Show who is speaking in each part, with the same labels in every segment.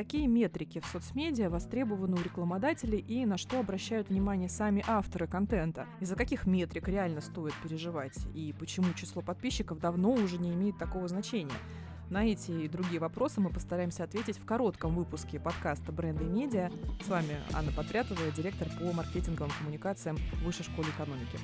Speaker 1: Какие метрики в соцмедиа востребованы у рекламодателей и на что обращают внимание сами авторы контента? Из-за каких метрик реально стоит переживать? И почему число подписчиков давно уже не имеет такого значения? На эти и другие вопросы мы постараемся ответить в коротком выпуске подкаста «Бренды и медиа». С вами Анна Подрятова, директор по маркетинговым коммуникациям Высшей школы экономики.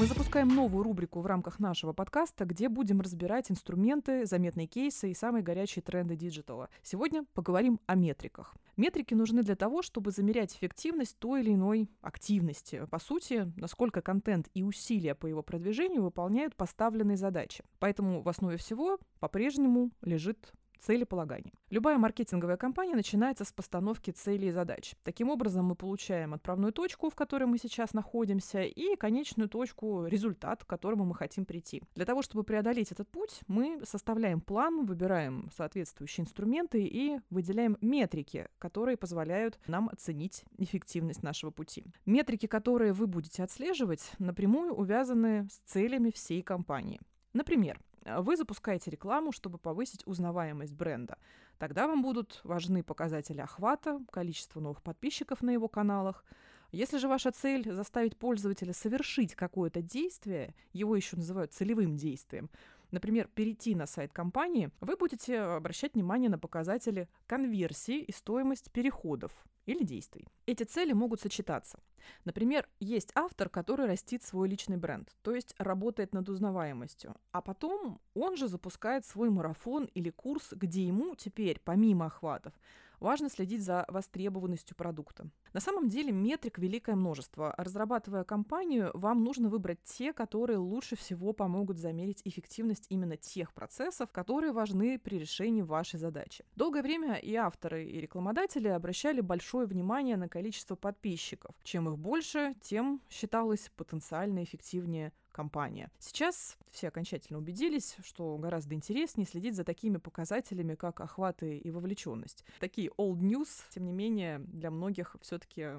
Speaker 1: Мы запускаем новую рубрику в рамках нашего подкаста, где будем разбирать инструменты, заметные кейсы и самые горячие тренды диджитала. Сегодня поговорим о метриках. Метрики нужны для того, чтобы замерять эффективность той или иной активности. По сути, насколько контент и усилия по его продвижению выполняют поставленные задачи. Поэтому в основе всего по-прежнему лежит целеполагание. Любая маркетинговая кампания начинается с постановки целей и задач. Таким образом, мы получаем отправную точку, в которой мы сейчас находимся, и конечную точку, результат, к которому мы хотим прийти. Для того, чтобы преодолеть этот путь, мы составляем план, выбираем соответствующие инструменты и выделяем метрики, которые позволяют нам оценить эффективность нашего пути. Метрики, которые вы будете отслеживать, напрямую увязаны с целями всей компании. Например, вы запускаете рекламу, чтобы повысить узнаваемость бренда. Тогда вам будут важны показатели охвата, количество новых подписчиков на его каналах. Если же ваша цель заставить пользователя совершить какое-то действие, его еще называют целевым действием, например, перейти на сайт компании, вы будете обращать внимание на показатели конверсии и стоимость переходов или действий. Эти цели могут сочетаться. Например, есть автор, который растит свой личный бренд, то есть работает над узнаваемостью, а потом он же запускает свой марафон или курс, где ему теперь, помимо охватов, важно следить за востребованностью продукта. На самом деле метрик великое множество. Разрабатывая компанию, вам нужно выбрать те, которые лучше всего помогут замерить эффективность именно тех процессов, которые важны при решении вашей задачи. Долгое время и авторы, и рекламодатели обращали большое внимание на количество подписчиков. Чем их больше, тем считалось потенциально эффективнее компания. Сейчас все окончательно убедились, что гораздо интереснее следить за такими показателями, как охваты и вовлеченность. Такие old news, тем не менее, для многих все-таки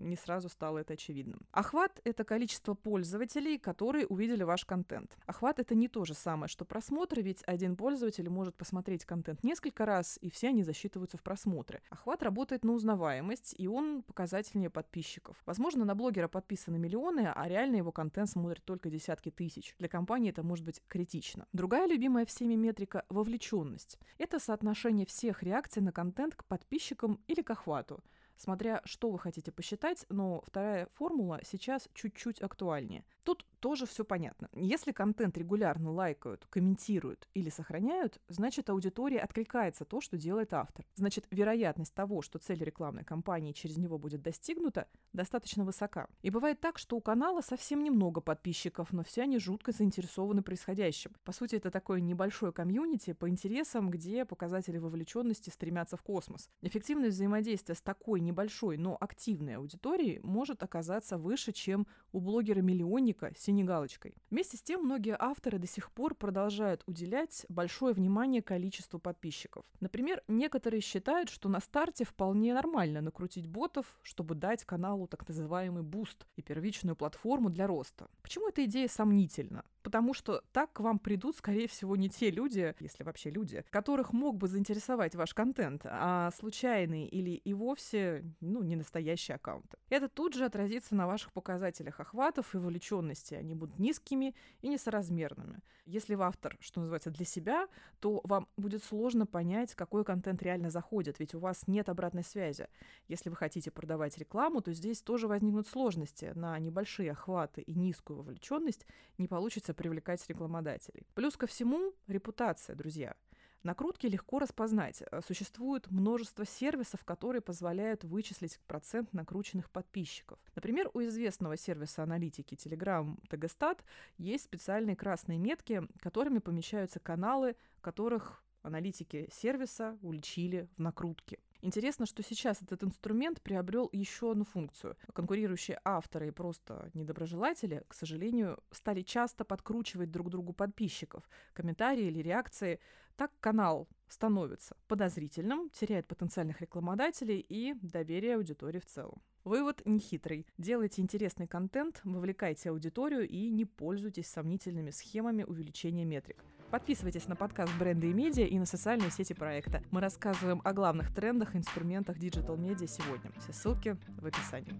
Speaker 1: не сразу стало это очевидным. Охват — это количество пользователей, которые увидели ваш контент. Охват — это не то же самое, что просмотры, ведь один пользователь может посмотреть контент несколько раз, и все они засчитываются в просмотры. Охват работает на узнаваемость, и он показательнее подписчиков. Возможно, на блогера подписаны миллионы, а реально его контент смотрят только десятки тысяч. Для компании это может быть критично. Другая любимая всеми метрика — вовлеченность. Это соотношение всех реакций на контент к подписчикам или к охвату смотря что вы хотите посчитать, но вторая формула сейчас чуть-чуть актуальнее. Тут тоже все понятно. Если контент регулярно лайкают, комментируют или сохраняют, значит аудитория откликается то, что делает автор. Значит, вероятность того, что цель рекламной кампании через него будет достигнута, достаточно высока. И бывает так, что у канала совсем немного подписчиков, но все они жутко заинтересованы происходящим. По сути, это такое небольшое комьюнити по интересам, где показатели вовлеченности стремятся в космос. Эффективность взаимодействия с такой небольшой, но активной аудиторией может оказаться выше, чем у блогера-миллионника с синей галочкой. Вместе с тем, многие авторы до сих пор продолжают уделять большое внимание количеству подписчиков. Например, некоторые считают, что на старте вполне нормально накрутить ботов, чтобы дать каналу так называемый буст и первичную платформу для роста. Почему эта идея сомнительна? Потому что так к вам придут, скорее всего, не те люди, если вообще люди, которых мог бы заинтересовать ваш контент, а случайные или и вовсе, ну, не настоящие аккаунты. Это тут же отразится на ваших показателях охватов и вовлеченности. Они будут низкими и несоразмерными. Если вы автор, что называется, для себя, то вам будет сложно понять, какой контент реально заходит, ведь у вас нет обратной связи. Если вы хотите продавать рекламу, то здесь тоже возникнут сложности. На небольшие охваты и низкую вовлеченность не получится учится привлекать рекламодателей. Плюс ко всему репутация, друзья. Накрутки легко распознать. Э, существует множество сервисов, которые позволяют вычислить процент накрученных подписчиков. Например, у известного сервиса аналитики Telegram Tegestat есть специальные красные метки, которыми помещаются каналы, которых аналитики сервиса уличили в накрутке. Интересно, что сейчас этот инструмент приобрел еще одну функцию. Конкурирующие авторы и просто недоброжелатели, к сожалению, стали часто подкручивать друг другу подписчиков, комментарии или реакции. Так канал становится подозрительным, теряет потенциальных рекламодателей и доверие аудитории в целом. Вывод нехитрый. Делайте интересный контент, вовлекайте аудиторию и не пользуйтесь сомнительными схемами увеличения метрик. Подписывайтесь на подкаст «Бренды и медиа» и на социальные сети проекта. Мы рассказываем о главных трендах и инструментах диджитал медиа сегодня. Все ссылки в описании.